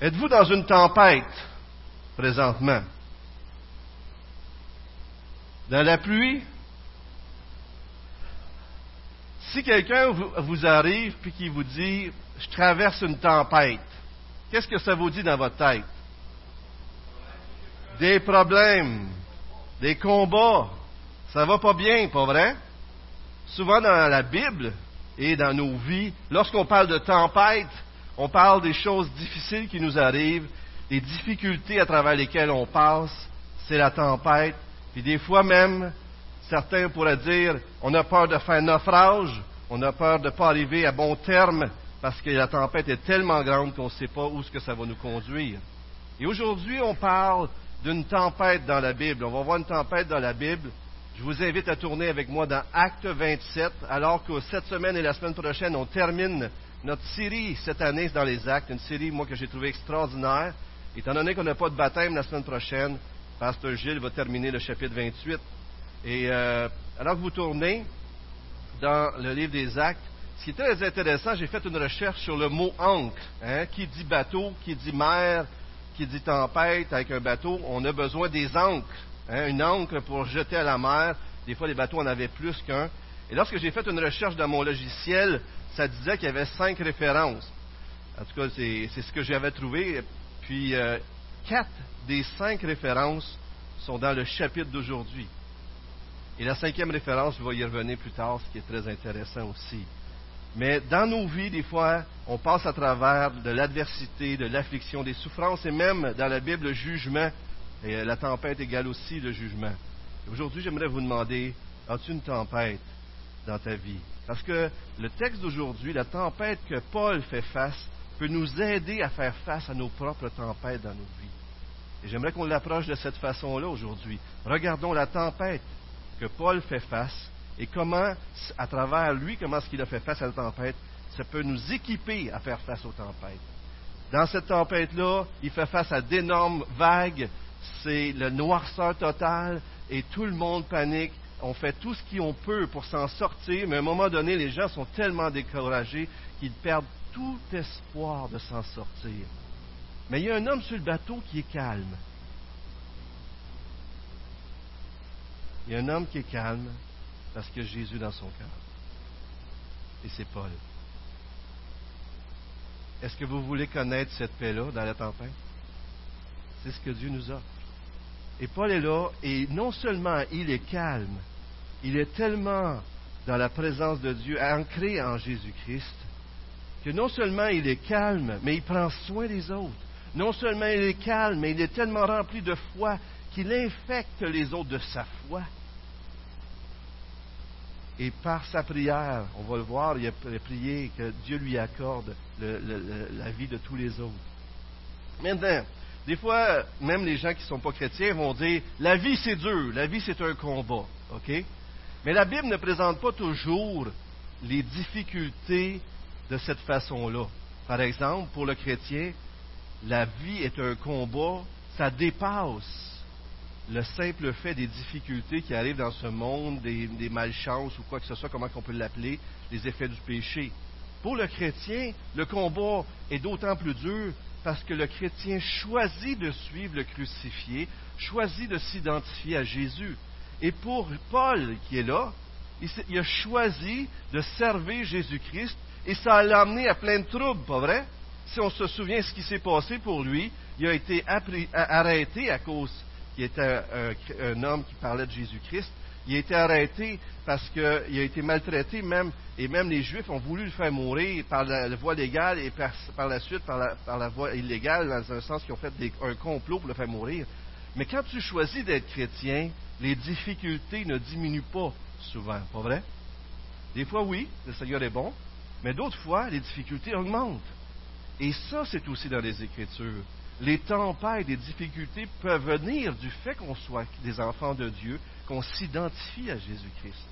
Êtes-vous dans une tempête présentement? Dans la pluie? Si quelqu'un vous arrive puis qui vous dit Je traverse une tempête, qu'est-ce que ça vous dit dans votre tête? Des problèmes, des combats. Ça va pas bien, pas vrai? Souvent dans la Bible et dans nos vies, lorsqu'on parle de tempête, on parle des choses difficiles qui nous arrivent, des difficultés à travers lesquelles on passe, c'est la tempête. Puis des fois même, certains pourraient dire, on a peur de faire naufrage, on a peur de ne pas arriver à bon terme parce que la tempête est tellement grande qu'on ne sait pas où ce que ça va nous conduire. Et aujourd'hui, on parle d'une tempête dans la Bible. On va voir une tempête dans la Bible. Je vous invite à tourner avec moi dans Acte 27, alors que cette semaine et la semaine prochaine, on termine notre série cette année dans les actes, une série, moi, que j'ai trouvée extraordinaire. Étant donné qu'on n'a pas de baptême la semaine prochaine, Pasteur Gilles va terminer le chapitre 28. Et euh, alors que vous tournez dans le livre des actes, ce qui est très intéressant, j'ai fait une recherche sur le mot ancre, hein, qui dit bateau, qui dit mer, qui dit tempête avec un bateau. On a besoin des ancres, hein, une ancre pour jeter à la mer. Des fois, les bateaux en avaient plus qu'un. Et lorsque j'ai fait une recherche dans mon logiciel, ça disait qu'il y avait cinq références. En tout cas, c'est ce que j'avais trouvé. Puis, euh, quatre des cinq références sont dans le chapitre d'aujourd'hui. Et la cinquième référence, je vais y revenir plus tard, ce qui est très intéressant aussi. Mais dans nos vies, des fois, on passe à travers de l'adversité, de l'affliction, des souffrances, et même dans la Bible, le jugement. Et la tempête égale aussi le jugement. Aujourd'hui, j'aimerais vous demander, as-tu une tempête dans ta vie? Parce que le texte d'aujourd'hui, la tempête que Paul fait face, peut nous aider à faire face à nos propres tempêtes dans nos vies. Et j'aimerais qu'on l'approche de cette façon-là aujourd'hui. Regardons la tempête que Paul fait face et comment, à travers lui, comment est-ce qu'il a fait face à la tempête, ça peut nous équiper à faire face aux tempêtes. Dans cette tempête-là, il fait face à d'énormes vagues, c'est le noirceur total et tout le monde panique on fait tout ce qu'on peut pour s'en sortir, mais à un moment donné, les gens sont tellement découragés qu'ils perdent tout espoir de s'en sortir. Mais il y a un homme sur le bateau qui est calme. Il y a un homme qui est calme parce qu'il y a Jésus dans son cœur. Et c'est Paul. Est-ce que vous voulez connaître cette paix-là dans la tempête? C'est ce que Dieu nous offre. Et Paul est là, et non seulement il est calme, il est tellement dans la présence de Dieu, ancré en Jésus-Christ, que non seulement il est calme, mais il prend soin des autres. Non seulement il est calme, mais il est tellement rempli de foi qu'il infecte les autres de sa foi. Et par sa prière, on va le voir, il a prié que Dieu lui accorde la vie de tous les autres. Maintenant, des fois, même les gens qui ne sont pas chrétiens vont dire la vie c'est dur, la vie c'est un combat. OK? Mais la Bible ne présente pas toujours les difficultés de cette façon-là. Par exemple, pour le chrétien, la vie est un combat, ça dépasse le simple fait des difficultés qui arrivent dans ce monde, des, des malchances ou quoi que ce soit, comment on peut l'appeler, les effets du péché. Pour le chrétien, le combat est d'autant plus dur parce que le chrétien choisit de suivre le crucifié, choisit de s'identifier à Jésus. Et pour Paul qui est là, il, a choisi de servir Jésus-Christ et ça l'a amené à plein de troubles, pas vrai? Si on se souvient ce qui s'est passé pour lui, il a été arrêté à cause qu'il était un homme qui parlait de Jésus-Christ il a été arrêté parce qu'il a été maltraité même, et même les Juifs ont voulu le faire mourir par la, voie légale et par, la suite par la, voie illégale, dans un sens qu'ils ont fait un complot pour le faire mourir. Mais quand tu choisis d'être chrétien, les difficultés ne diminuent pas souvent, pas vrai? Des fois, oui, le Seigneur est bon, mais d'autres fois, les difficultés augmentent. Et ça, c'est aussi dans les Écritures. Les tempêtes, les difficultés peuvent venir du fait qu'on soit des enfants de Dieu, qu'on s'identifie à Jésus-Christ.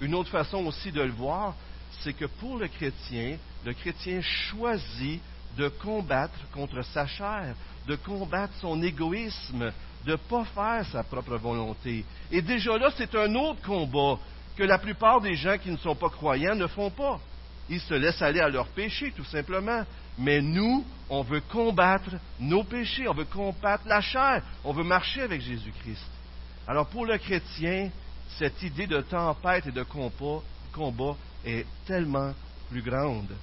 Une autre façon aussi de le voir, c'est que pour le chrétien, le chrétien choisit de combattre contre sa chair, de combattre son égoïsme, de ne pas faire sa propre volonté. Et déjà là, c'est un autre combat que la plupart des gens qui ne sont pas croyants ne font pas. Ils se laissent aller à leur péché, tout simplement. mais nous, on veut combattre nos péchés, on veut combattre la chair, on veut marcher avec Jésus-Christ. Alors pour le chrétien, cette idée de tempête et de combat, est tellement plus grande.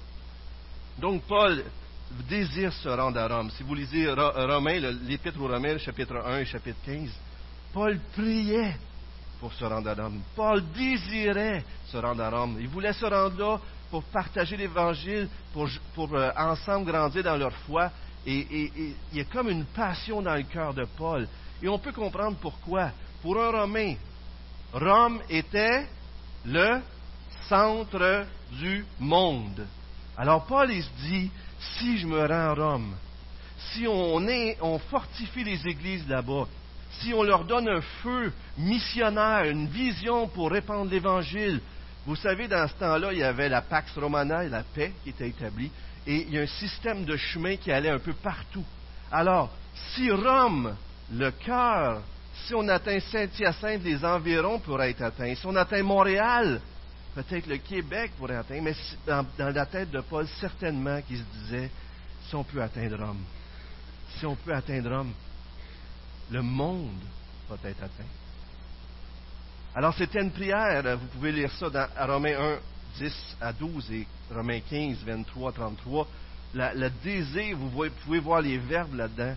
Donc Paul désire se rendre à Rome. Si vous lisez Romains, l'Épître aux Romains, chapitre 1 et chapitre 15, Paul priait pour se rendre à Rome. Paul désirait se rendre à Rome. Il voulait se rendre là pour partager l'Évangile, pour, pour euh, ensemble grandir dans leur foi. Et, il y a comme une passion dans le cœur de Paul. Et on peut comprendre pourquoi. Pour un Romain, Rome était le centre du monde. Alors Paul, il se dit, si je me rends à Rome, si on, on fortifie les églises là-bas, si on leur donne un feu missionnaire, une vision pour répandre l'Évangile, vous savez, dans ce temps-là, il y avait la Pax Romana, la paix qui était établie, et il y a un système de chemin qui allait un peu partout. Alors, si Rome, le cœur, si on atteint Saint-Hyacinthe, les environs pourraient être atteints. Si on atteint Montréal, peut-être le Québec pourrait atteindre, mais dans, dans, la tête de Paul, certainement qu'il se disait, si on peut atteindre Rome, si on peut atteindre Rome, le monde va être atteint. Alors c'était une prière, vous pouvez lire ça dans Romains 1, 10 à 12 et Romains 15, 23, 33. le désir, vous pouvez voir les verbes là-dedans.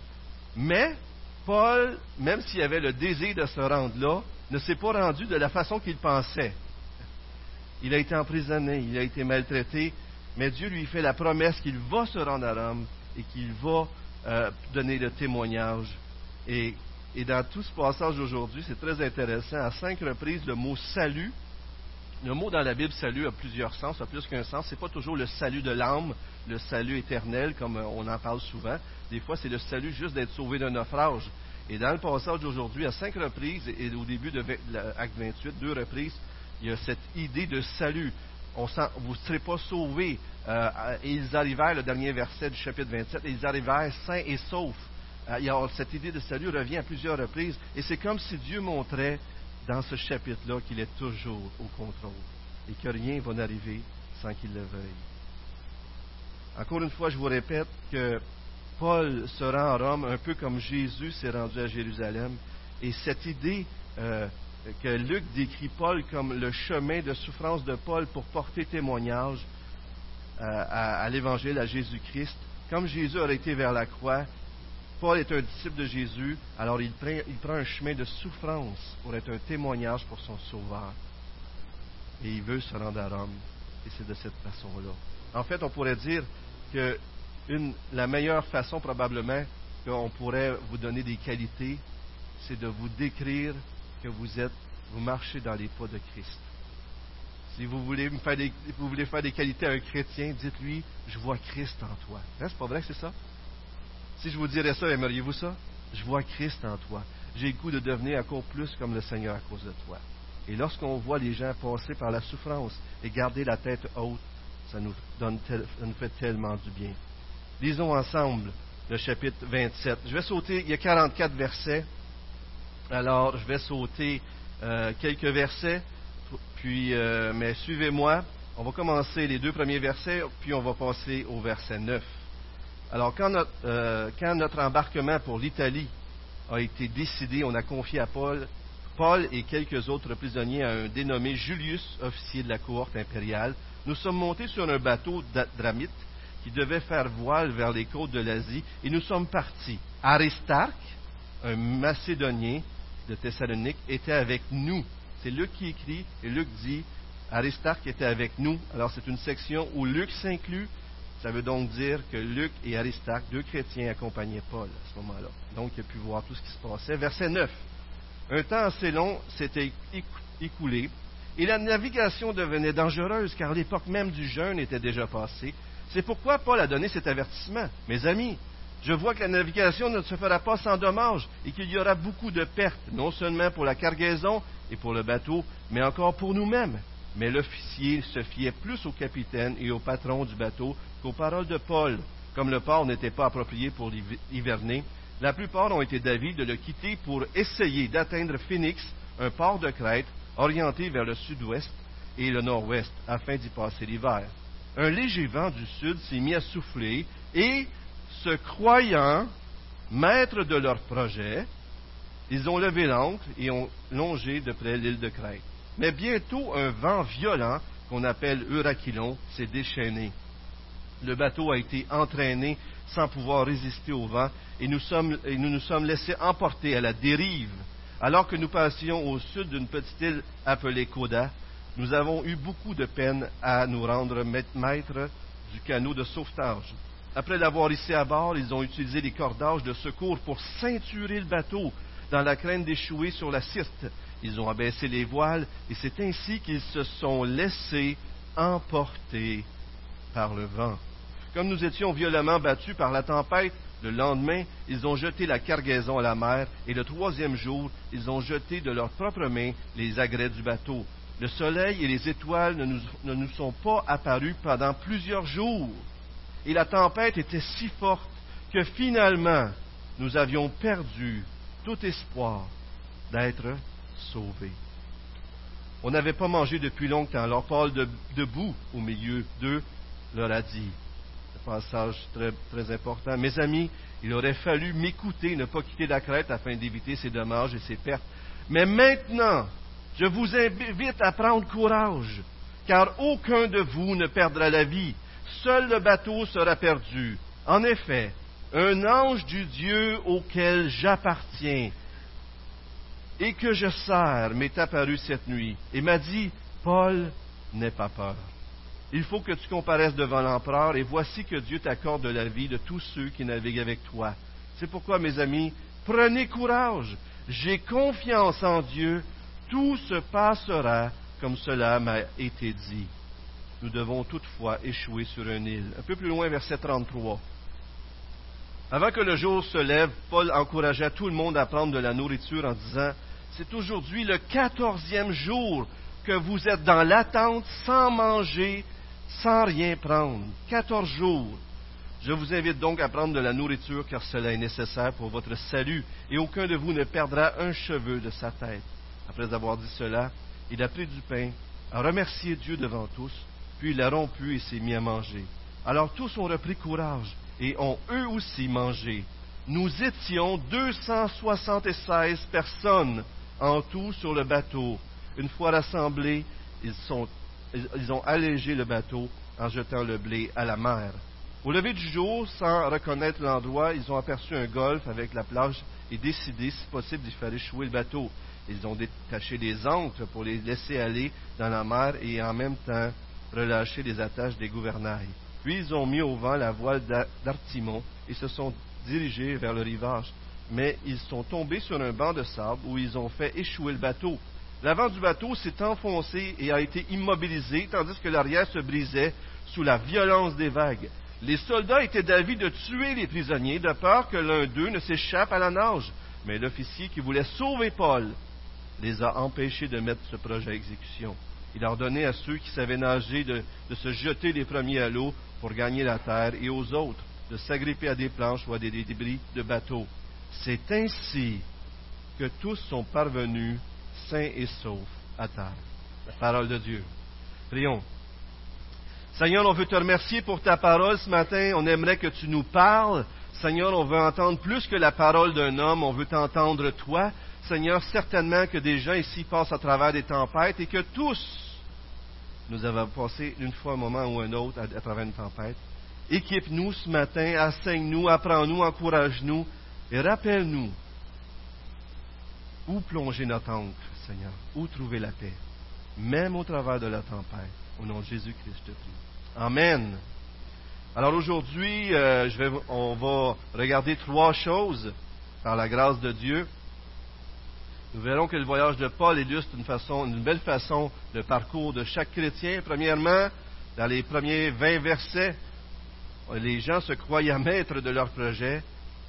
Mais Paul, même s'il avait le désir de se rendre là, ne s'est pas rendu de la façon qu'il pensait. Il a été emprisonné, il a été maltraité, mais Dieu lui fait la promesse qu'il va se rendre à Rome et qu'il va euh, donner le témoignage. Et, dans tout ce passage d'aujourd'hui, c'est très intéressant. À cinq reprises, le mot salut, le mot dans la Bible salut a plusieurs sens, a plus qu'un sens. Ce n'est pas toujours le salut de l'âme, le salut éternel, comme on en parle souvent. Des fois, c'est le salut juste d'être sauvé d'un naufrage. Et dans le passage d'aujourd'hui, à cinq reprises, et au début de l'acte 28, deux reprises, il y a cette idée de salut. On vous ne serez pas sauvés. Euh, et ils arrivèrent, le dernier verset du chapitre 27, et ils arrivèrent sains et saufs. Euh, cette idée de salut revient à plusieurs reprises. Et c'est comme si Dieu montrait dans ce chapitre-là qu'il est toujours au contrôle et que rien va n'arriver sans qu'il le veuille. Encore une fois, je vous répète que Paul se rend à Rome un peu comme Jésus s'est rendu à Jérusalem. Et cette idée euh, que Luc décrit Paul comme le chemin de souffrance de Paul pour porter témoignage euh, à, l'Évangile, à Jésus-Christ. Comme Jésus aurait été vers la croix, Paul est un disciple de Jésus, alors il prend, un chemin de souffrance pour être un témoignage pour son Sauveur. Et il veut se rendre à Rome. Et c'est de cette façon-là. En fait, on pourrait dire que la meilleure façon probablement qu'on pourrait vous donner des qualités, c'est de vous décrire que vous êtes, vous marchez dans les pas de Christ. Si vous voulez, faire des, vous voulez faire des qualités à un chrétien, dites-lui, je vois Christ en toi. Hein, c'est pas vrai que c'est ça? Si je vous dirais ça, aimeriez-vous ça? Je vois Christ en toi. J'ai le goût de devenir encore plus comme le Seigneur à cause de toi. Et lorsqu'on voit les gens passer par la souffrance et garder la tête haute, ça nous, donne ça nous fait tellement du bien. Lisons ensemble le chapitre 27. Je vais sauter, il y a 44 versets. Alors, je vais sauter euh, quelques versets, puis, euh, mais suivez-moi. On va commencer les deux premiers versets, puis on va passer au verset 9. Alors, quand notre, euh, quand notre embarquement pour l'Italie a été décidé, on a confié à Paul, Paul et quelques autres prisonniers à un dénommé Julius, officier de la cohorte impériale. Nous sommes montés sur un bateau dramite qui devait faire voile vers les côtes de l'Asie, et nous sommes partis. Aristarque, un Macédonien, de Thessalonique était avec nous. C'est Luc qui écrit, et Luc dit, Aristarque était avec nous. Alors c'est une section où Luc s'inclut. Ça veut donc dire que Luc et Aristarque, deux chrétiens, accompagnaient Paul à ce moment-là. Donc il a pu voir tout ce qui se passait. Verset 9. Un temps assez long s'était écoulé, et la navigation devenait dangereuse, car l'époque même du jeûne était déjà passée. C'est pourquoi Paul a donné cet avertissement. Mes amis, je vois que la navigation ne se fera pas sans dommage et qu'il y aura beaucoup de pertes, non seulement pour la cargaison et pour le bateau, mais encore pour nous-mêmes. Mais l'officier se fiait plus au capitaine et au patron du bateau qu'aux paroles de Paul. Comme le port n'était pas approprié pour hiverner, la plupart ont été d'avis de le quitter pour essayer d'atteindre Phoenix, un port de Crète, orienté vers le sud-ouest et le nord-ouest, afin d'y passer l'hiver. Un léger vent du sud s'est mis à souffler Et se croyant maîtres de leur projet, ils ont levé l'ancre et ont longé de près l'île de Crète. Mais bientôt, un vent violent, qu'on appelle Euraquilon, s'est déchaîné. Le bateau a été entraîné sans pouvoir résister au vent et nous, nous sommes laissés emporter à la dérive. Alors que nous passions au sud d'une petite île appelée Koda, nous avons eu beaucoup de peine à nous rendre maîtres du canot de sauvetage. Après l'avoir hissé à bord, ils ont utilisé les cordages de secours pour ceinturer le bateau dans la crainte d'échouer sur la Sirte. Ils ont abaissé les voiles et c'est ainsi qu'ils se sont laissés emporter par le vent. Comme nous étions violemment battus par la tempête, le lendemain, ils ont jeté la cargaison à la mer, et le troisième jour, ils ont jeté de leurs propres mains les agrès du bateau. Le soleil et les étoiles ne nous, ne nous sont pas apparus pendant plusieurs jours et la tempête était si forte que finalement nous avions perdu tout espoir d'être sauvés. On n'avait pas mangé depuis longtemps. Alors Paul, debout au milieu d'eux, leur a dit, un passage très, très important, Mes amis, il aurait fallu m'écouter, ne pas quitter la crête afin d'éviter ces dommages et ces pertes. Mais maintenant, je vous invite à prendre courage, car aucun de vous ne perdra la vie, seul le bateau sera perdu. En effet, un ange du Dieu auquel j'appartiens et que je sers m'est apparu cette nuit et m'a dit, Paul, n'aie pas peur. Il faut que tu comparaisses devant l'empereur et voici que Dieu t'accorde la vie de tous ceux qui naviguent avec toi. C'est pourquoi, mes amis, prenez courage. J'ai confiance en Dieu. Tout se passera comme cela m'a été dit nous devons toutefois échouer sur une île. Un peu plus loin, verset 33. Avant que le jour se lève, Paul encourageait tout le monde à prendre de la nourriture en disant, c'est aujourd'hui le quatorzième jour que vous êtes dans l'attente sans manger, sans rien prendre. Quatorze jours. Je vous invite donc à prendre de la nourriture car cela est nécessaire pour votre salut et aucun de vous ne perdra un cheveu de sa tête. Après avoir dit cela, il a pris du pain, a remercié Dieu devant tous, puis il a rompu et s'est mis à manger. Alors tous ont repris courage et ont eux aussi mangé. Nous étions 276 personnes en tout sur le bateau. Une fois rassemblés, ils, ont allégé le bateau en jetant le blé à la mer. Au lever du jour, sans reconnaître l'endroit, ils ont aperçu un golfe avec la plage et décidé, si possible, d'y faire échouer le bateau. Ils ont détaché les ancres pour les laisser aller dans la mer et en même temps relâché les attaches des gouvernails. Puis ils ont mis au vent la voile d'Artimon et se sont dirigés vers le rivage. Mais ils sont tombés sur un banc de sable où ils ont fait échouer le bateau. L'avant du bateau s'est enfoncé et a été immobilisé, tandis que l'arrière se brisait sous la violence des vagues. Les soldats étaient d'avis de tuer les prisonniers, de peur que l'un d'eux ne s'échappe à la nage. Mais l'officier qui voulait sauver Paul les a empêchés de mettre ce projet à exécution. Il ordonnait à ceux qui savaient nager de, se jeter les premiers à l'eau pour gagner la terre et aux autres de s'agripper à des planches ou à des débris de bateaux. C'est ainsi que tous sont parvenus sains et saufs à terre. La parole de Dieu. Prions. Seigneur, on veut te remercier pour ta parole ce matin. On aimerait que tu nous parles. Seigneur, on veut entendre plus que la parole d'un homme. On veut t'entendre toi. Seigneur, certainement que des gens ici passent à travers des tempêtes et que tous nous avons passé une fois un moment ou un autre à, travers une tempête. Équipe-nous ce matin, enseigne-nous, apprends-nous, encourage-nous et rappelle-nous où plonger notre encre, Seigneur, où trouver la paix, même au travers de la tempête. Au nom de Jésus-Christ, te. Amen. Alors aujourd'hui, euh, on va regarder trois choses par la grâce de Dieu. Nous verrons que le voyage de Paul illustre une, belle façon le parcours de chaque chrétien. Premièrement, dans les premiers vingt versets, les gens se croyaient maîtres de leur projet,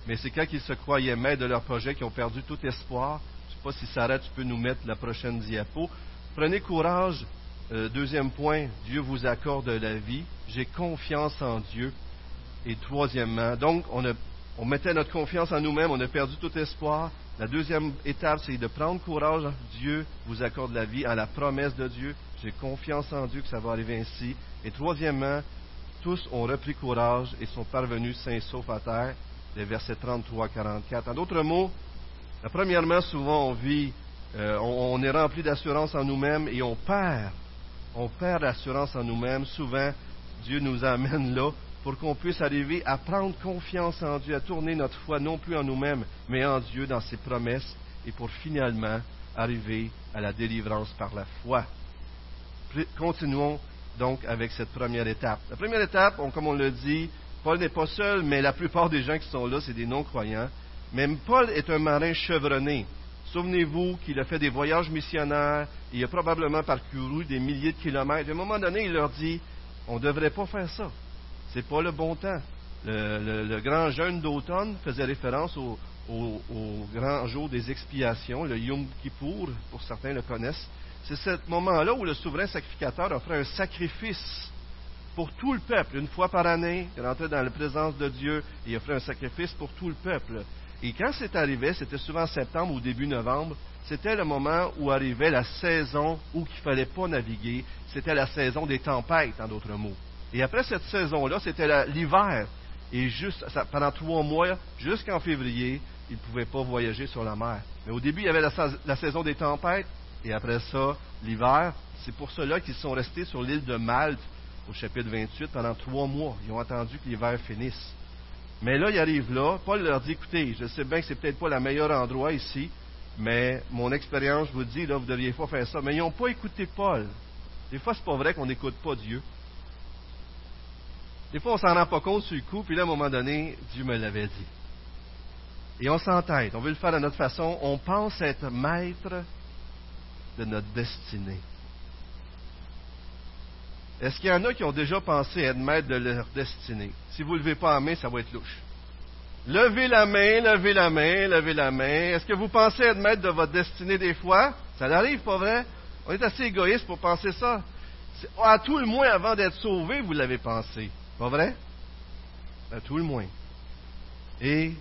mais c'est quand ils se croyaient maîtres de leur projet qu'ils ont perdu tout espoir. Je ne sais pas si Sarah, tu peux nous mettre la prochaine diapo. Prenez courage. Euh, deuxième point, Dieu vous accorde la vie. J'ai confiance en Dieu. Et troisièmement, donc, on mettait notre confiance en nous-mêmes, on a perdu tout espoir. La deuxième étape, c'est de prendre courage. Dieu vous accorde la vie à la promesse de Dieu. J'ai confiance en Dieu que ça va arriver ainsi. Et troisièmement, tous ont repris courage et sont parvenus sains et saufs à terre. Les versets 33 44. En d'autres mots, premièrement, souvent on vit, euh, on, est rempli d'assurance en nous-mêmes et on perd. On perd l'assurance en nous-mêmes. Souvent, Dieu nous amène là pour qu'on puisse arriver à prendre confiance en Dieu, à tourner notre foi non plus en nous-mêmes, mais en Dieu, dans ses promesses, et pour finalement arriver à la délivrance par la foi. Continuons donc avec cette première étape. La première étape, comme on le dit, Paul n'est pas seul, mais la plupart des gens qui sont là, c'est des non-croyants. Mais Paul est un marin chevronné. Souvenez-vous qu'il a fait des voyages missionnaires, il a probablement parcouru des milliers de kilomètres. À un moment donné, il leur dit, on ne devrait pas faire ça. Ce n'est pas le bon temps. Le, grand jeûne d'automne faisait référence au, grand jour des expiations, le Yom Kippour, pour certains le connaissent. C'est ce moment-là où le souverain sacrificateur offrait un sacrifice pour tout le peuple. Une fois par année, il rentrait dans la présence de Dieu et il offrait un sacrifice pour tout le peuple. Et quand c'est arrivé, c'était souvent en septembre ou début novembre, c'était le moment où arrivait la saison où il ne fallait pas naviguer. C'était la saison des tempêtes, en d'autres mots. Et après cette saison-là, c'était l'hiver. Et juste, pendant trois mois, jusqu'en février, ils ne pouvaient pas voyager sur la mer. Mais au début, il y avait la saison des tempêtes, et après ça, l'hiver, c'est pour cela qu'ils sont restés sur l'île de Malte, au chapitre 28, pendant trois mois. Ils ont attendu que l'hiver finisse. Mais là, ils arrivent là. Paul leur dit, écoutez, je sais bien que c'est peut-être pas le meilleur endroit ici, mais mon expérience vous dit, là, vous ne devriez pas faire ça. Mais ils n'ont pas écouté Paul. Des fois, c'est pas vrai qu'on n'écoute pas Dieu. Des fois, on s'en rend pas compte sur le coup, puis là, à un moment donné, Dieu me l'avait dit. Et on s'entête, on veut le faire de notre façon, on pense être maître de notre destinée. Est-ce qu'il y en a qui ont déjà pensé être maître de leur destinée? Si vous ne levez pas la main, ça va être louche. Levez la main, levez la main, levez la main. Est-ce que vous pensez être maître de votre destinée des fois? Ça n'arrive, pas vrai? On est assez égoïste pour penser ça. À tout le moins, avant d'être sauvé, vous l'avez pensé. Pas vrai? À tout le moins. Et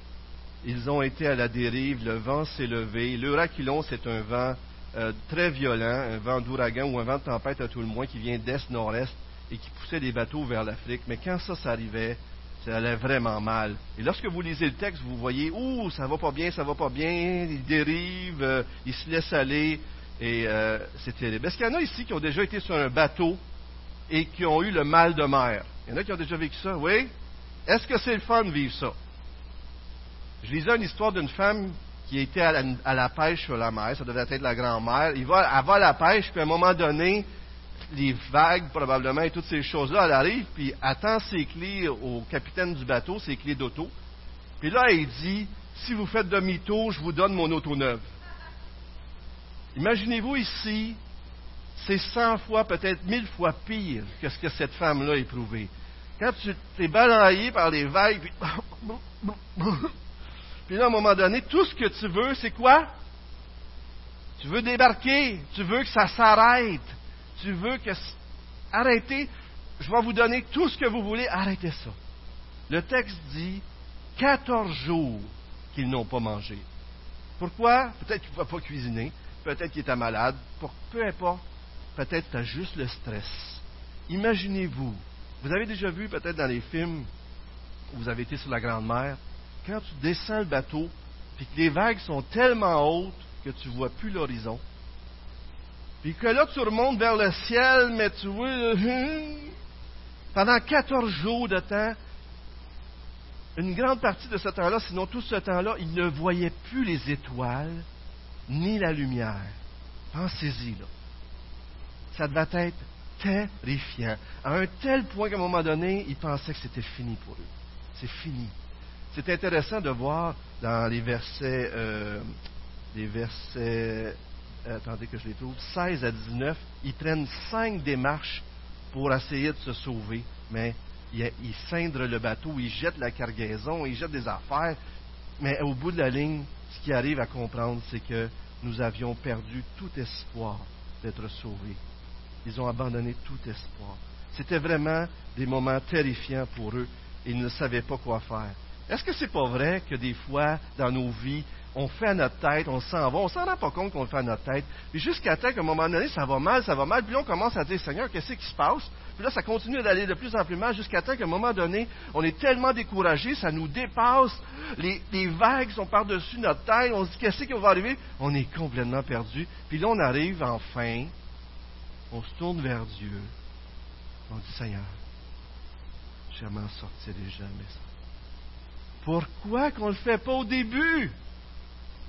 ils ont été à la dérive, le vent s'est levé. L'Euraquilon, c'est un vent euh, très violent, un vent d'ouragan ou un vent de tempête à tout le moins qui vient d'est-nord-est et qui poussait des bateaux vers l'Afrique. Mais quand ça, ça arrivait, ça allait vraiment mal. Et lorsque vous lisez le texte, vous voyez, ouh, ça va pas bien, ça va pas bien, il dérive, euh, il se laisse aller, et euh, c'est terrible. Est-ce qu'il y en a ici qui ont déjà été sur un bateau et qui ont eu le mal de mer? Il y en a qui ont déjà vécu ça, oui? Est-ce que c'est le fun de vivre ça? Je lisais une histoire d'une femme qui était à la, pêche sur la mer, ça devait être la grand-mère. Elle va à la pêche, puis à un moment donné, les vagues probablement et toutes ces choses-là, elle arrive, puis attend ses clés au capitaine du bateau, ses clés d'auto. Puis là, il dit, si vous faites demi-tour, je vous donne mon auto neuve. Imaginez-vous ici, c'est cent fois, peut-être mille fois pire que ce que cette femme-là a éprouvé. Quand tu t'es balayé par les vagues, puis Puis là, à un moment donné, tout ce que tu veux, c'est quoi? Tu veux débarquer, tu veux que ça s'arrête, tu veux que... Arrêtez, je vais vous donner tout ce que vous voulez, arrêtez ça. Le texte dit 14 jours qu'ils n'ont pas mangé. Pourquoi? Peut-être qu'il ne va pas cuisiner, peut-être qu'il était malade, peu importe, peut-être tu as juste le stress. Imaginez-vous, vous avez déjà vu peut-être dans les films où vous avez été sur la Grande Mer, quand tu descends le bateau, puis que les vagues sont tellement hautes que tu ne vois plus l'horizon, puis que là, tu remontes vers le ciel, mais tu vois, pendant 14 jours de temps, une grande partie de ce temps-là, sinon tout ce temps-là, il ne voyait plus les étoiles ni la lumière. Pensez-y, là. Ça devait être terrifiant. À un tel point qu'à un moment donné, ils pensaient que c'était fini pour eux. C'est fini. C'est intéressant de voir dans les versets, euh, les versets, attendez que je les trouve, 16 à 19, ils prennent cinq démarches pour essayer de se sauver, mais ils, ils cindrent le bateau, ils jettent la cargaison, ils jettent des affaires, mais au bout de la ligne, ce qui arrive à comprendre, c'est que nous avions perdu tout espoir d'être sauvés. Ils ont abandonné tout espoir. C'était vraiment des moments terrifiants pour eux. Ils ne savaient pas quoi faire. Est-ce que c'est pas vrai que des fois, dans nos vies, on fait à notre tête, on s'en va, on s'en rend pas compte qu'on le fait à notre tête, puis jusqu'à temps qu'à un moment donné, ça va mal, ça va mal, puis on commence à dire, Seigneur, qu'est-ce qui se passe? Puis là, ça continue d'aller de plus en plus mal, jusqu'à temps qu'à un moment donné, on est tellement découragé, ça nous dépasse, les, les vagues sont par-dessus notre tête, on se dit, qu'est-ce qui va arriver? On est complètement perdu, puis là, on arrive enfin, on se tourne vers Dieu, on dit, Seigneur, je m'en sortirai jamais. Pourquoi qu'on ne le fait pas au début?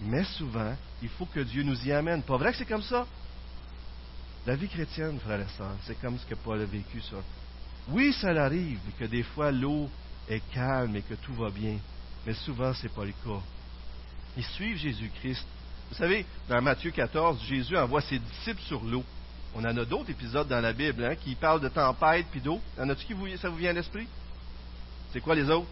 Mais souvent, il faut que Dieu nous y amène. Pas vrai que c'est comme ça? La vie chrétienne, frère et sœurs, c'est comme ce que Paul a vécu, ça. Oui, ça arrive que des fois l'eau est calme et que tout va bien, mais souvent ce n'est pas le cas. Ils suivent Jésus-Christ. Vous savez, dans Matthieu 14, Jésus envoie ses disciples sur l'eau. On en a d'autres épisodes dans la Bible hein, qui parlent de tempête puis d'eau. En a-tu qui vous, ça vous vient à l'esprit? C'est quoi les autres?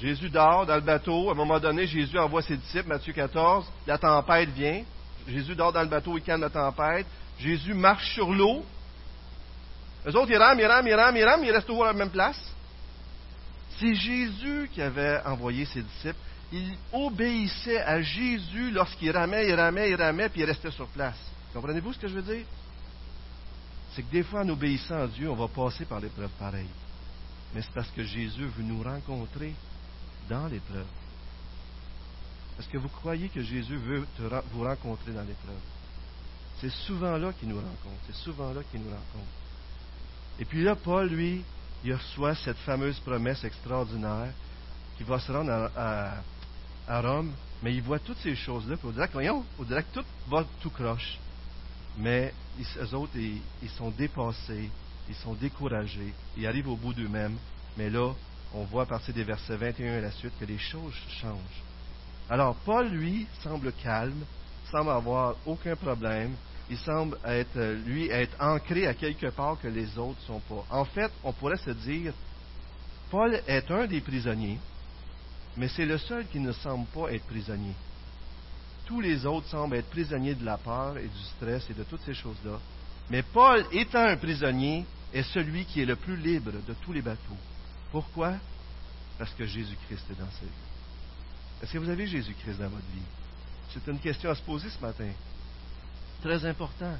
Jésus dort dans le bateau. À un moment donné, Jésus envoie ses disciples, Matthieu 14. La tempête vient. Jésus dort dans le bateau, il calme la tempête. Jésus marche sur l'eau. Les autres, ils rament, ils rament, ils rament, ils rament, ils restent toujours à la même place. C'est Jésus qui avait envoyé ses disciples. Il obéissait à Jésus lorsqu'il ramait, il ramait, il ramait, puis il restait sur place. Comprenez-vous ce que je veux dire? C'est que des fois, en obéissant à Dieu, on va passer par l'épreuve pareille. Mais c'est parce que Jésus veut nous rencontrer dans l'épreuve. Est-ce que vous croyez que Jésus veut vous rencontrer dans l'épreuve? C'est souvent là qu'il nous rencontre. C'est souvent là qu'il nous rencontre. Et puis là, Paul, lui, il reçoit cette fameuse promesse extraordinaire qui va se rendre à, Rome, mais il voit toutes ces choses-là, puis on dirait voyons, on dirait que tout va tout croche. Mais eux autres, ils, ils sont dépassés, ils sont découragés, ils arrivent au bout d'eux-mêmes, mais là, on voit à partir des versets 21 et la suite que les choses changent. Alors, Paul, lui, semble calme, semble avoir aucun problème. Il semble être, lui, être ancré à quelque part que les autres ne sont pas. En fait, on pourrait se dire, Paul est un des prisonniers, mais c'est le seul qui ne semble pas être prisonnier. Tous les autres semblent être prisonniers de la peur et du stress et de toutes ces choses-là. Mais Paul, étant un prisonnier, est celui qui est le plus libre de tous les bateaux. Pourquoi? Parce que Jésus-Christ est dans sa vie. Est-ce que vous avez Jésus-Christ dans votre vie? C'est une question à se poser ce matin. Très important.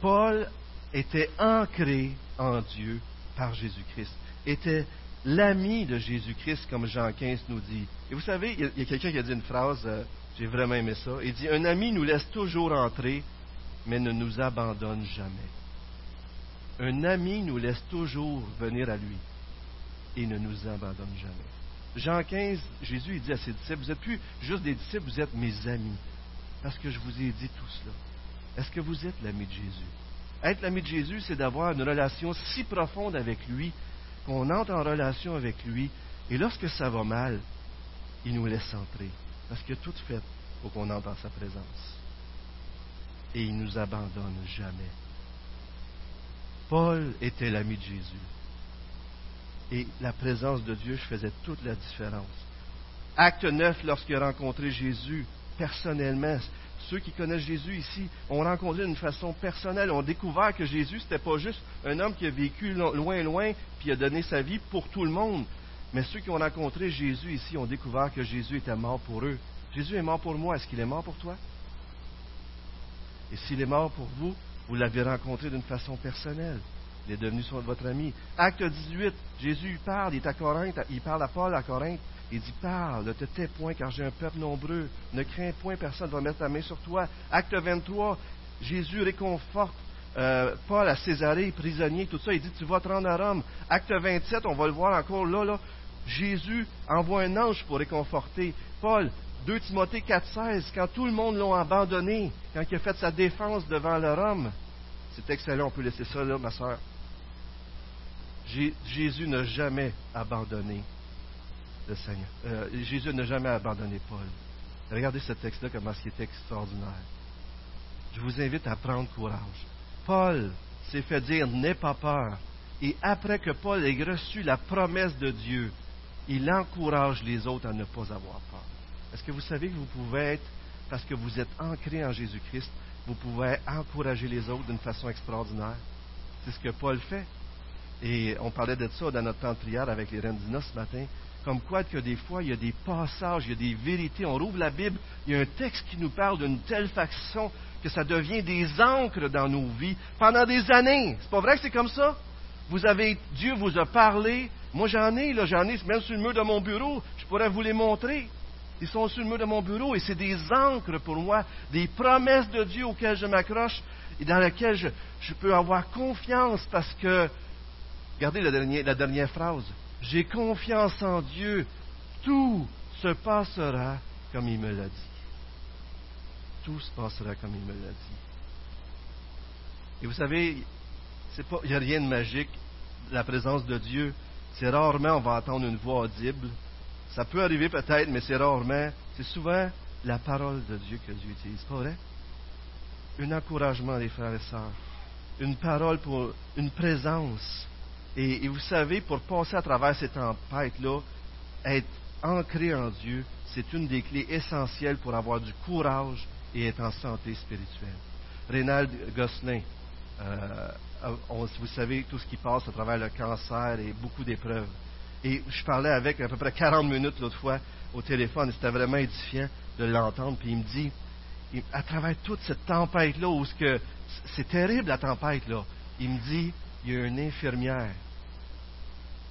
Paul était ancré en Dieu par Jésus-Christ, était l'ami de Jésus-Christ, comme Jean 15 nous dit. Et vous savez, il y a, quelqu'un qui a dit une phrase, euh, j'ai vraiment aimé ça. Il dit, un ami nous laisse toujours entrer, mais ne nous abandonne jamais. Un ami nous laisse toujours venir à lui, et ne nous abandonne jamais. Jean 15, Jésus il dit à ses disciples, vous n'êtes plus juste des disciples, vous êtes mes amis, parce que je vous ai dit tout cela. Est-ce que vous êtes l'ami de Jésus? Être l'ami de Jésus, c'est d'avoir une relation si profonde avec lui qu'on entre en relation avec lui, et lorsque ça va mal, il nous laisse entrer, parce que tout fait pour qu'on entre en sa présence. Et il ne nous abandonne jamais. Paul était l'ami de Jésus et la présence de Dieu faisait toute la différence. Acte 9, lorsqu'il a rencontré Jésus personnellement, ceux qui connaissent Jésus ici ont rencontré d'une façon personnelle, ont découvert que Jésus, ce n'était pas juste un homme qui a vécu loin, loin, puis a donné sa vie pour tout le monde. Mais ceux qui ont rencontré Jésus ici ont découvert que Jésus était mort pour eux. Jésus est mort pour moi. Est-ce qu'il est mort pour toi? Et s'il est mort pour vous, vous l'avez rencontré d'une façon personnelle. Il est devenu votre ami. Acte 18, Jésus parle, il est à Corinthe, il parle à Paul à Corinthe. Il dit Parle, ne te tais point, car j'ai un peuple nombreux. Ne crains point, personne ne va mettre ta main sur toi. Acte 23, Jésus réconforte euh, Paul à Césarée, prisonnier, tout ça. Il dit Tu vas te rendre à Rome. Acte 27, on va le voir encore là, là. Jésus envoie un ange pour réconforter Paul. 2 Timothée 4,16, quand tout le monde l'a abandonné, quand il a fait sa défense devant le Rome. C'est excellent, on peut laisser ça là, ma soeur. Jésus n'a jamais abandonné le Seigneur. Euh, Jésus n'a jamais abandonné Paul. Regardez ce texte-là, comment qui est extraordinaire. Je vous invite à prendre courage. Paul s'est fait dire N'aie pas peur. Et après que Paul ait reçu la promesse de Dieu, il encourage les autres à ne pas avoir peur. Est-ce que vous savez que vous pouvez être, parce que vous êtes ancré en Jésus-Christ, vous pouvez encourager les autres d'une façon extraordinaire? C'est ce que Paul fait. Et on parlait de ça dans notre temps de prière avec les Rendina ce matin. Comme quoi que des fois, il y a des passages, il y a des vérités. On rouvre la Bible, il y a un texte qui nous parle d'une telle façon que ça devient des encres dans nos vies pendant des années. C'est pas vrai que c'est comme ça? Vous avez, Dieu vous a parlé. Moi, j'en ai, là, j'en ai même sur le mur de mon bureau. Je pourrais vous les montrer. Ils sont sur le mur de mon bureau et c'est des encres pour moi, des promesses de Dieu auxquelles je m'accroche et dans lesquelles je, peux avoir confiance parce que, regardez la dernière, phrase, j'ai confiance en Dieu, tout se passera comme il me l'a dit. Tout se passera comme il me l'a dit. Et vous savez, il n'y a rien de magique, la présence de Dieu. C'est rarement on va entendre une voix audible ça peut arriver peut-être, mais c'est rarement. C'est souvent la parole de Dieu que Dieu utilise. Pas vrai? Un encouragement, les frères et sœurs. Une parole pour une présence. Et, vous savez, pour passer à travers ces tempêtes-là, être ancré en Dieu, c'est une des clés essentielles pour avoir du courage et être en santé spirituelle. Rénald Gosselin, euh, vous savez tout ce qui passe à travers le cancer et beaucoup d'épreuves. Et je parlais avec à peu près 40 minutes l'autre fois au téléphone. C'était vraiment édifiant de l'entendre. Puis il me dit, à travers toute cette tempête-là, où c'est terrible la tempête-là, il me dit, il y a une infirmière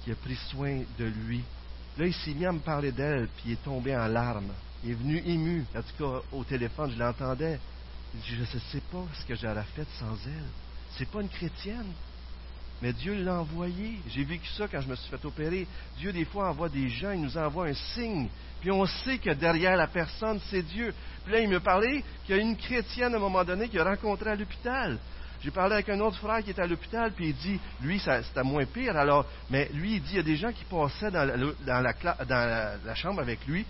qui a pris soin de lui. Là, il s'est mis à me parler d'elle, puis il est tombé en larmes. Il est venu ému. En tout cas, au téléphone, je l'entendais. Je ne sais pas ce que j'aurais fait sans elle. C'est pas une chrétienne. Mais Dieu l'a envoyé. J'ai vécu ça quand je me suis fait opérer. Dieu, des fois, envoie des gens, il nous envoie un signe. Puis on sait que derrière la personne, c'est Dieu. Puis là, il me parlait qu'il y a une chrétienne à un moment donné qu'il a rencontrée à l'hôpital. J'ai parlé avec un autre frère qui était à l'hôpital, puis il dit, lui, c'était moins pire. Alors, mais lui, il dit, il y a des gens qui passaient dans la, chambre avec lui,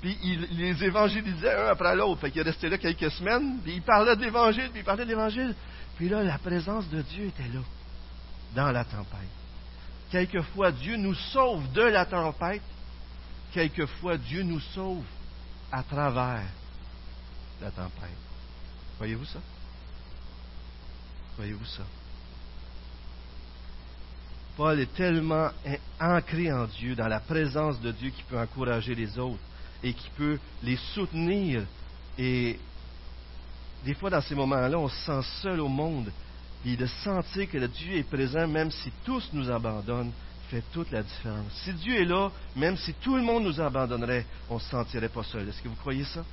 puis il, les évangélisait un après l'autre. Fait qu'il est resté là quelques semaines, puis il parlait d'évangile, puis il parlait d'évangile. Puis là, la présence de Dieu était là dans la tempête. Quelquefois, Dieu nous sauve de la tempête. Quelquefois, Dieu nous sauve à travers la tempête. Voyez-vous ça? Voyez-vous ça? Paul est tellement ancré en Dieu, dans la présence de Dieu, qui peut encourager les autres et qui peut les soutenir. Et des fois, dans ces moments-là, on se sent seul au monde puis de sentir que Dieu est présent, même si tous nous abandonnent, fait toute la différence. Si Dieu est là, même si tout le monde nous abandonnerait, on ne se sentirait pas seul. Est-ce que vous croyez ça?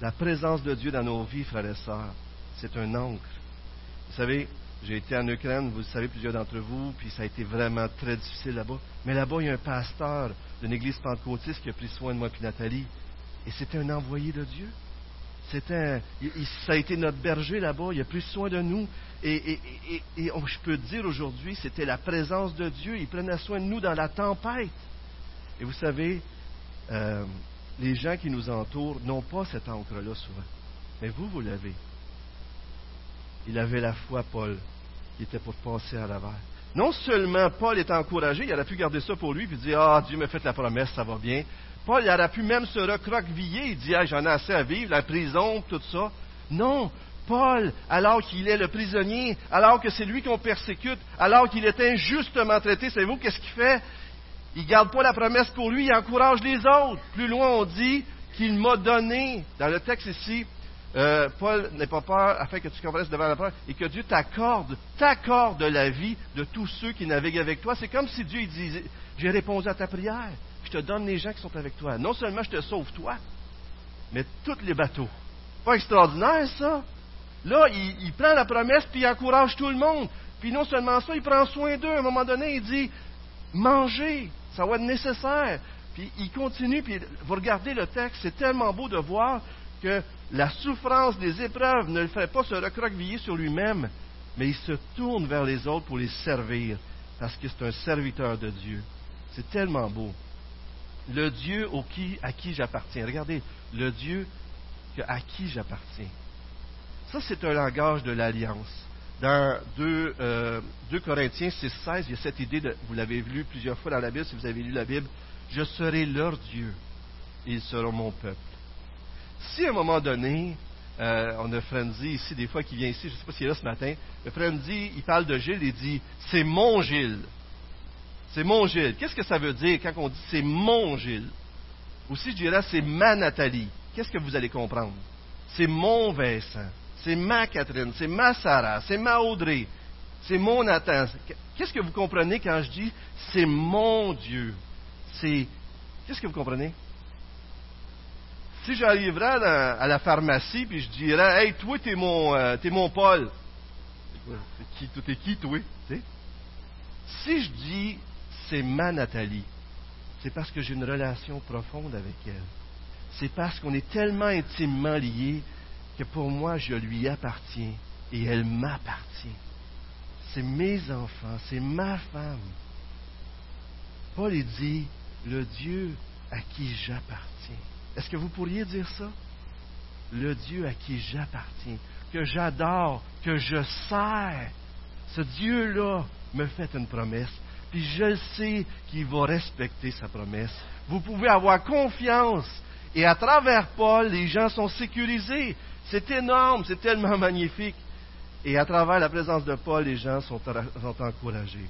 La présence de Dieu dans nos vies, frères et sœurs, c'est un ancre. Vous savez, j'ai été en Ukraine, vous le savez, plusieurs d'entre vous, puis ça a été vraiment très difficile là-bas. Mais là-bas, il y a un pasteur d'une église pentecôtiste qui a pris soin de moi et Nathalie. Et c'était un envoyé de Dieu. Ça a été notre berger là-bas. Il a pris soin de nous. Et, je peux dire aujourd'hui, c'était la présence de Dieu. Il prenait soin de nous dans la tempête. Et vous savez, euh, les gens qui nous entourent n'ont pas cette encre-là souvent. Mais vous, vous l'avez. Il avait la foi, Paul. Il était pour passer à l'avant. Non seulement Paul est encouragé, il aurait pu garder ça pour lui et dire Ah, Dieu m'a fait la promesse, ça va bien. Paul il aurait pu même se recroqueviller et dire J'en ai assez à vivre, la prison, tout ça. Non, Paul, alors qu'il est le prisonnier, alors que c'est lui qu'on persécute, alors qu'il est injustement traité, savez-vous qu'est-ce qu'il fait? Il ne garde pas la promesse pour lui, il encourage les autres. Plus loin, on dit qu'il m'a donné, dans le texte ici, euh, Paul n'est pas peur afin que tu comprennes devant la preuve et que Dieu t'accorde, t'accorde la vie de tous ceux qui naviguent avec toi. C'est comme si Dieu disait, j'ai répondu à ta prière je te donne les gens qui sont avec toi. Non seulement je te sauve toi, mais tous les bateaux. Pas extraordinaire, ça? Là, il, prend la promesse, puis il encourage tout le monde. Puis non seulement ça, il prend soin d'eux. À un moment donné, il dit, mangez, ça va être nécessaire. Puis il continue, puis vous regardez le texte, c'est tellement beau de voir que la souffrance des épreuves ne le fait pas se recroqueviller sur lui-même, mais il se tourne vers les autres pour les servir, parce que c'est un serviteur de Dieu. C'est tellement beau le Dieu à qui j'appartiens. Regardez, le Dieu à qui j'appartiens. Ça, c'est un langage de l'alliance. Dans 2, euh, Corinthiens 6, 16, il y a cette idée, de, vous l'avez lu plusieurs fois dans la Bible, si vous avez lu la Bible, je serai leur Dieu et ils seront mon peuple. Si à un moment donné, euh, on a Frenzy ici, des fois, qui vient ici, je ne sais pas s'il est là ce matin. Le Frenzy, il parle de Gilles, il dit C'est mon Gilles. C'est mon Gilles. Qu'est-ce que ça veut dire quand on dit c'est mon Gilles Aussi, je dirais c'est ma Nathalie. Qu'est-ce que vous allez comprendre C'est mon Vincent. C'est ma Catherine. C'est ma Sarah. C'est ma Audrey. C'est mon Nathan. Qu'est-ce que vous comprenez quand je dis c'est mon Dieu C'est. Qu'est-ce que vous comprenez? Si j'arriverais à la pharmacie puis je dirais Hey, toi, t'es mon, euh, es mon Paul. Qui, t'es qui, toi? Si je dis c'est ma Nathalie, c'est parce que j'ai une relation profonde avec elle. C'est parce qu'on est tellement intimement liés que pour moi, je lui appartiens et elle m'appartient. C'est mes enfants, c'est ma femme. Paul dit, le Dieu à qui j'appartiens. Est-ce que vous pourriez dire ça? Le Dieu à qui j'appartiens, que j'adore, que je sers. Ce Dieu-là me fait une promesse, puis je sais qu'il va respecter sa promesse. Vous pouvez avoir confiance. Et à travers Paul, les gens sont sécurisés. C'est énorme, c'est tellement magnifique. Et à travers la présence de Paul, les gens sont, sont encouragés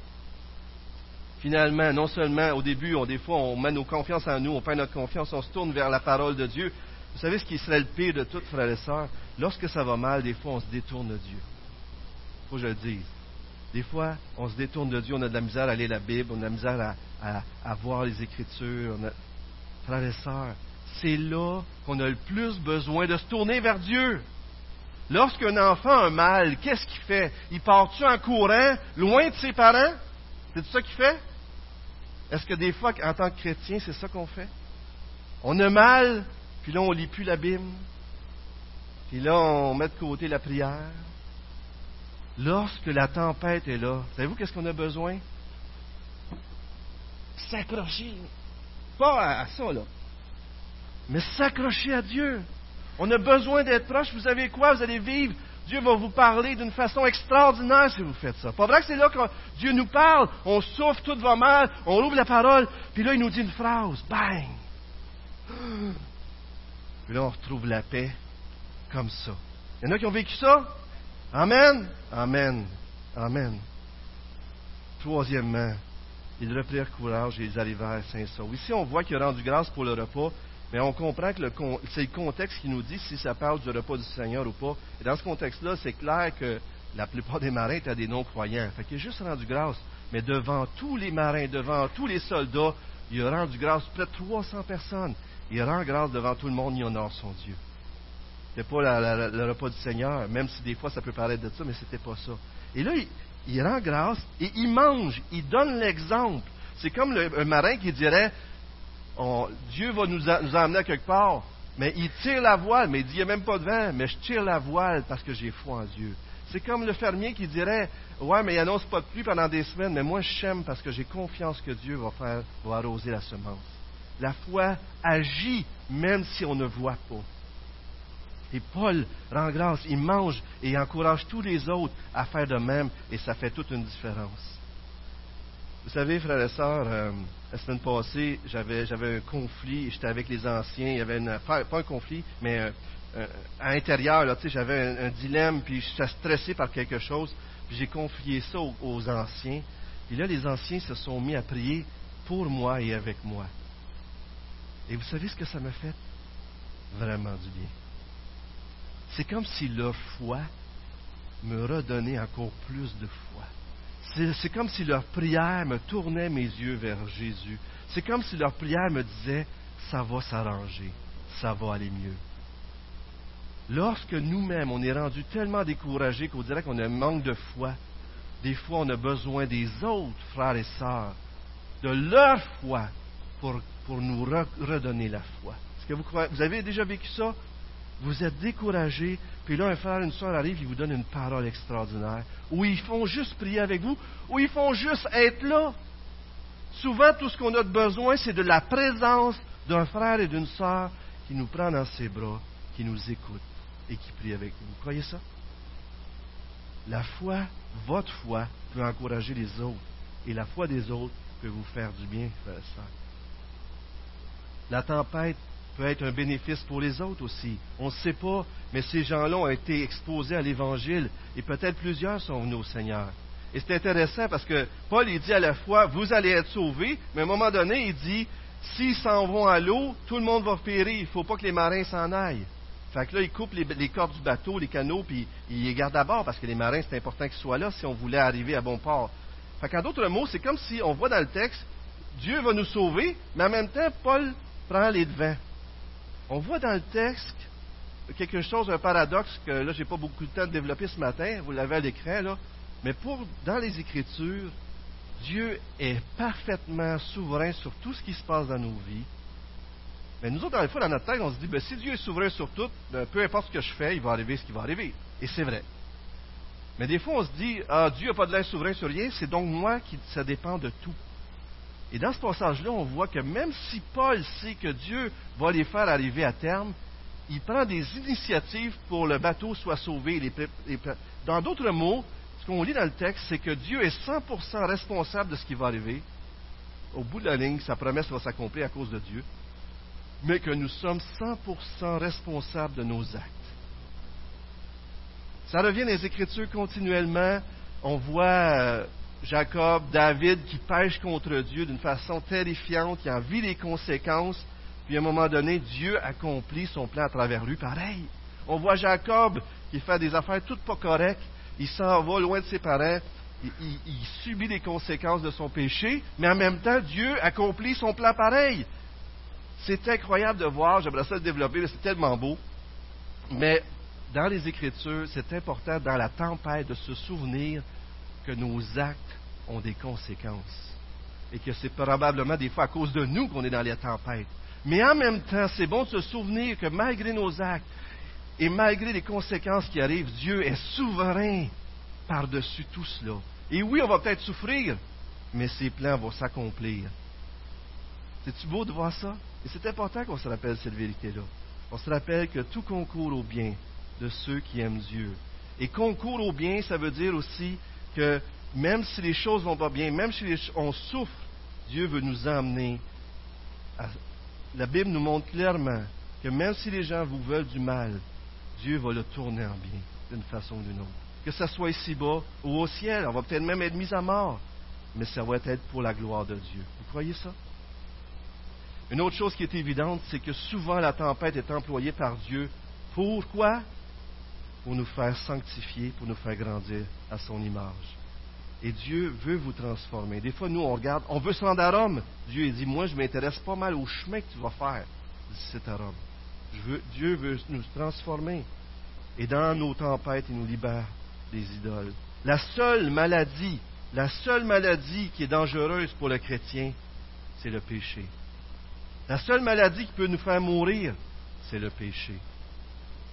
finalement, non seulement au début, on, des fois, on met nos confiances en nous, on perd notre confiance, on se tourne vers la parole de Dieu. Vous savez ce qui serait le pire de tout, frères et sœurs? Lorsque ça va mal, des fois, on se détourne de Dieu. Il faut que je le dise. Des fois, on se détourne de Dieu, on a de la misère à lire la Bible, on a de la misère à, voir les Écritures. Frères et sœurs, c'est là qu'on a le plus besoin de se tourner vers Dieu. Lorsqu'un enfant a mal, qu'est-ce qu'il fait? Il part-tu en courant, loin de ses parents? C'est ça qu'il fait? Est-ce que des fois, en tant que chrétien, c'est ça qu'on fait? On a mal, puis là, on lit plus la Bible. Puis là, on met de côté la prière. Lorsque la tempête est là, savez-vous qu'est-ce qu'on a besoin? S'accrocher. Pas à ça, là. Mais s'accrocher à Dieu. On a besoin d'être proche. Vous savez quoi? Vous allez vivre Dieu va vous parler d'une façon extraordinaire si vous faites ça. Pas vrai que c'est là que Dieu nous parle, on souffre, tout va mal, on ouvre la parole, puis là, il nous dit une phrase, bang! Puis là, on retrouve la paix comme ça. Il y en a qui ont vécu ça? Amen? Amen. Amen. Troisièmement, ils reprirent courage et ils arrivèrent à Saint-Saul. Ici, on voit qu'il a rendu grâce pour le repas, mais on comprend que c'est le contexte qui nous dit si ça parle du repas du Seigneur ou pas. Et dans ce contexte-là, c'est clair que la plupart des marins étaient des non-croyants. Fait qu'il a juste rendu grâce. Mais devant tous les marins, devant tous les soldats, il a rendu grâce près de 300 personnes. Il rend grâce devant tout le monde, il honore son Dieu. C'était pas le repas du Seigneur, même si des fois ça peut paraître de ça, mais c'était pas ça. Et là, il, rend grâce et il mange, il donne l'exemple. C'est comme un marin qui dirait Dieu va nous, emmener quelque part, mais il tire la voile, mais il dit, il n'y a même pas de vent, mais je tire la voile parce que j'ai foi en Dieu. C'est comme le fermier qui dirait, ouais, mais il annonce pas de pluie pendant des semaines, mais moi je t'aime parce que j'ai confiance que Dieu va faire, va arroser la semence. La foi agit même si on ne voit pas. Et Paul rend grâce, il mange et il encourage tous les autres à faire de même, et ça fait toute une différence. Vous savez, frères et sœurs, euh, la semaine passée, j'avais, un conflit, j'étais avec les anciens, il y avait une, pas, un conflit, mais euh, euh, à l'intérieur, j'avais un, dilemme, puis j'étais stressé par quelque chose, puis j'ai confié ça aux, anciens. Et là, les anciens se sont mis à prier pour moi et avec moi. Et vous savez ce que ça m'a fait? Vraiment du bien. C'est comme si leur foi me redonnait encore plus de foi. C'est comme si leur prière me tournait mes yeux vers Jésus. C'est comme si leur prière me disait, ça va s'arranger, ça va aller mieux. Lorsque nous-mêmes, on est rendu tellement découragés qu'on dirait qu'on a un manque de foi, des fois on a besoin des autres frères et sœurs, de leur foi, pour, pour nous redonner la foi. Est-ce que vous, vous avez déjà vécu ça? Vous êtes découragé, puis là, un frère, une soeur arrive, il vous donne une parole extraordinaire, ou ils font juste prier avec vous, ou ils font juste être là. Souvent, tout ce qu'on a de besoin, c'est de la présence d'un frère et d'une sœur qui nous prend dans ses bras, qui nous écoute et qui prie avec nous. Vous croyez ça? La foi, votre foi, peut encourager les autres, et la foi des autres peut vous faire du bien, frère et sœur. La tempête peut être un bénéfice pour les autres aussi. On ne sait pas, mais ces gens-là ont été exposés à l'Évangile et peut-être plusieurs sont venus au Seigneur. Et c'est intéressant parce que Paul, il dit à la fois, vous allez être sauvés, mais à un moment donné, il dit, s'ils s'en vont à l'eau, tout le monde va périr. Il ne faut pas que les marins s'en aillent. Fait que là, il coupe les, cordes du bateau, les canaux, puis il les garde à bord parce que les marins, c'est important qu'ils soient là si on voulait arriver à bon port. Fait qu'en d'autres mots, c'est comme si on voit dans le texte, Dieu va nous sauver, mais en même temps, Paul prend les devants. On voit dans le texte quelque chose, un paradoxe que là, j'ai pas beaucoup de temps de développer ce matin, vous l'avez à l'écran, là. Mais pour, dans les Écritures, Dieu est parfaitement souverain sur tout ce qui se passe dans nos vies. Mais nous autres, dans fois, dans notre tête, on se dit, ben, si Dieu est souverain sur tout, ben, peu importe ce que je fais, il va arriver ce qui va arriver. Et c'est vrai. Mais des fois, on se dit, ah, Dieu n'a pas de l'air souverain sur rien, c'est donc moi qui, ça dépend de tout. Et dans ce passage-là, on voit que même si Paul sait que Dieu va les faire arriver à terme, il prend des initiatives pour que le bateau soit sauvé. Dans d'autres mots, ce qu'on lit dans le texte, c'est que Dieu est 100% responsable de ce qui va arriver. Au bout de la ligne, sa promesse va s'accomplir à cause de Dieu, mais que nous sommes 100% responsables de nos actes. Ça revient dans les Écritures continuellement. On voit euh, Jacob, David qui pêche contre Dieu d'une façon terrifiante, qui en vit les conséquences, puis à un moment donné, Dieu accomplit son plan à travers lui. Pareil. On voit Jacob qui fait des affaires toutes pas correctes, il s'en va loin de ses parents, il, subit les conséquences de son péché, mais en même temps, Dieu accomplit son plan pareil. C'est incroyable de voir, j'aimerais ça le développer, c'est tellement beau. Mais dans les Écritures, c'est important dans la tempête de se souvenir que nos actes ont des conséquences et que c'est probablement des fois à cause de nous qu'on est dans les tempêtes. Mais en même temps, c'est bon de se souvenir que malgré nos actes et malgré les conséquences qui arrivent, Dieu est souverain par-dessus tout cela. Et oui, on va peut-être souffrir, mais ses plans vont s'accomplir. C'est-tu beau de voir ça? Et c'est important qu'on se rappelle cette vérité-là. On se rappelle que tout concourt au bien de ceux qui aiment Dieu. Et concourt au bien, ça veut dire aussi que même si les choses vont pas bien, même si on souffre, Dieu veut nous emmener. la Bible nous montre clairement que même si les gens vous veulent du mal, Dieu va le tourner en bien, d'une façon ou d'une autre. Que ce soit ici-bas ou au ciel, on va peut-être même être mis à mort, mais ça va être pour la gloire de Dieu. Vous croyez ça? Une autre chose qui est évidente, c'est que souvent la tempête est employée par Dieu. Pourquoi? Pour nous faire sanctifier, pour nous faire grandir à son image. Et Dieu veut vous transformer. Des fois, nous, on regarde, on veut se rendre à Rome. Dieu dit, moi, je m'intéresse pas mal au chemin que tu vas faire d'ici à Rome. Dieu veut nous transformer. Et dans nos tempêtes, il nous libère des idoles. La seule maladie, la seule maladie qui est dangereuse pour le chrétien, c'est le péché. La seule maladie qui peut nous faire mourir, c'est le péché.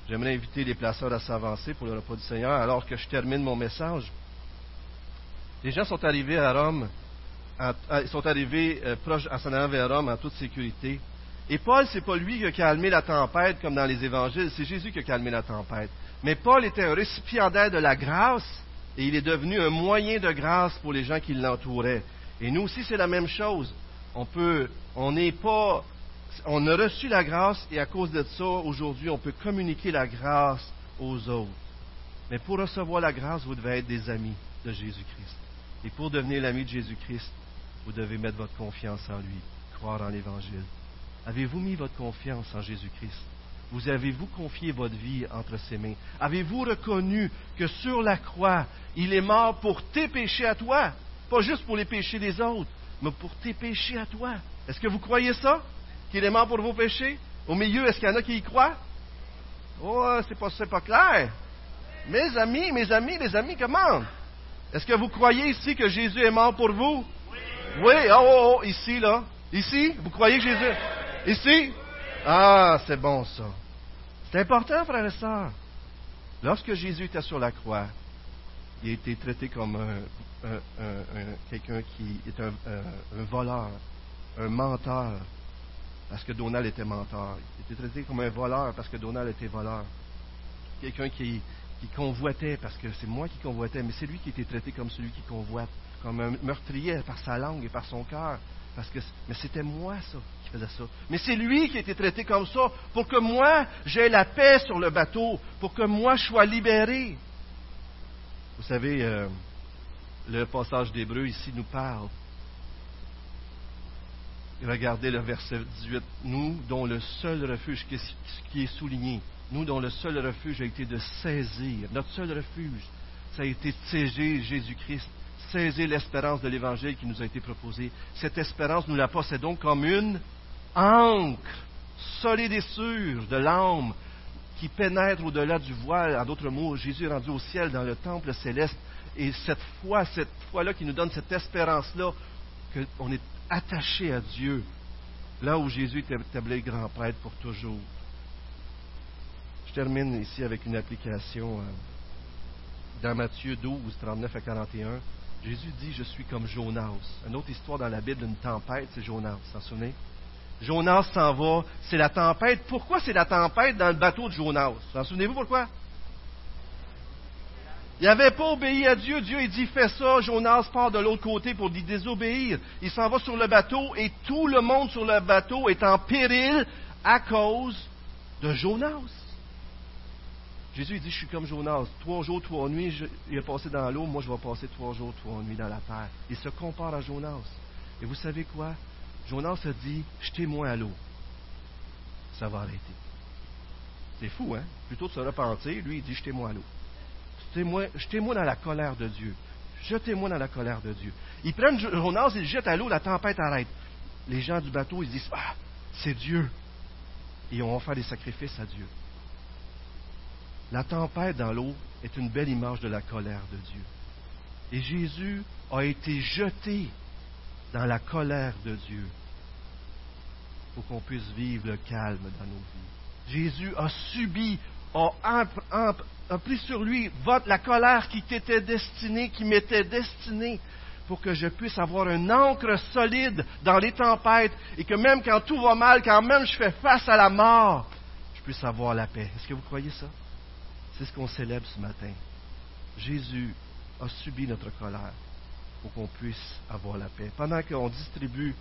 J'aimerais inviter les placeurs à s'avancer pour le repas du Seigneur alors que je termine mon message. Les gens sont arrivés à Rome, sont arrivés euh, proches à s'en vers Rome en toute sécurité. Et Paul, c'est pas lui qui a calmé la tempête comme dans les évangiles, c'est Jésus qui a calmé la tempête. Mais Paul était un récipiendaire de la grâce et il est devenu un moyen de grâce pour les gens qui l'entouraient. Et nous aussi, c'est la même chose. On peut, on n'est pas, on a reçu la grâce et à cause de ça, aujourd'hui, on peut communiquer la grâce aux autres. Mais pour recevoir la grâce, vous devez être des amis de Jésus-Christ. Et pour devenir l'ami de Jésus-Christ, vous devez mettre votre confiance en lui, croire en l'Évangile. Avez-vous mis votre confiance en Jésus-Christ? Vous avez-vous confié votre vie entre ses mains? Avez-vous reconnu que sur la croix, il est mort pour tes péchés à toi? Pas juste pour les péchés des autres, mais pour tes péchés à toi. Est-ce que vous croyez ça? Qu'il est mort pour vos péchés? Au milieu, est-ce qu'il y en a qui y croient? Oh, c'est pas, pas clair. Mes amis, mes amis, mes amis, comment? Est-ce que vous croyez ici que Jésus est mort pour vous? Oui. Oui, oh, oh, oh, ici, là. Ici, vous croyez que Jésus. Ici? Ah, c'est bon ça. C'est important, frères et sœurs. Lorsque Jésus était sur la croix, il a été traité comme quelqu'un qui est un, voleur, un menteur, parce que Donald était menteur. Il était traité comme un voleur parce que Donald était voleur. Quelqu'un qui, convoitait, parce que c'est moi qui convoitais, mais c'est lui qui était traité comme celui qui convoite, comme un meurtrier par sa langue et par son cœur. Parce que, mais c'était moi, ça, qui faisais ça. Mais c'est lui qui été traité comme ça pour que moi, j'aie la paix sur le bateau, pour que moi, je sois libéré. Vous savez, euh, le passage d'Hébreu ici nous parle. Regardez le verset 18. Nous, dont le seul refuge, qui est souligné, nous, dont le seul refuge a été de saisir, notre seul refuge, ça a été de saisir Jésus-Christ, saisir l'espérance de l'Évangile qui nous a été proposé. Cette espérance, nous la possédons comme une encre solide et sûre de l'âme qui pénètre au-delà du voile. En d'autres mots, Jésus est rendu au ciel dans le temple céleste. Et cette foi, cette foi-là qui nous donne cette espérance-là, qu'on est attaché à Dieu, là où Jésus est établi grand prêtre pour toujours. Je termine ici avec une application euh, dans Matthieu 12, 39 à 41. Jésus dit Je suis comme Jonas. Une autre histoire dans la Bible, une tempête, c'est Jonas. Vous vous souvenez? Jonas s'en va, c'est la tempête. Pourquoi c'est la tempête dans le bateau de Jonas? Vous en souvenez-vous pourquoi? Il n'avait pas obéi à Dieu. Dieu, il dit, fais ça. Jonas part de l'autre côté pour lui désobéir. Il s'en va sur le bateau et tout le monde sur le bateau est en péril à cause de Jonas. Jésus dit, je suis comme Jonas. Trois jours, trois nuits, il est passé dans l'eau. Moi, je vais passer trois jours, trois nuits dans la terre. Il se compare à Jonas. Et vous savez quoi? Jonas a dit, jetez-moi à l'eau. Ça va arrêter. C'est fou, hein? Plutôt de se repentir, lui, il dit, jetez-moi à l'eau. Jetez-moi dans la colère de Dieu. Jetez-moi dans la colère de Dieu. Ils prennent Jonas, ils le jettent à l'eau, la tempête arrête. Les gens du bateau, ils disent, ah, c'est Dieu. Et on va faire des sacrifices à Dieu. La tempête dans l'eau est une belle image de la colère de Dieu. Et Jésus a été jeté dans la colère de Dieu pour qu'on puisse vivre le calme dans nos vies. Jésus a subi, a, pris sur lui la colère qui t'était destinée, qui m'était destinée, pour que je puisse avoir un encre solide dans les tempêtes et que même quand tout va mal, quand même je fais face à la mort, je puisse avoir la paix. Est-ce que vous croyez ça? C'est ce qu'on célèbre ce matin. Jésus a subi notre colère pour qu'on puisse avoir la paix. Pendant qu'on distribue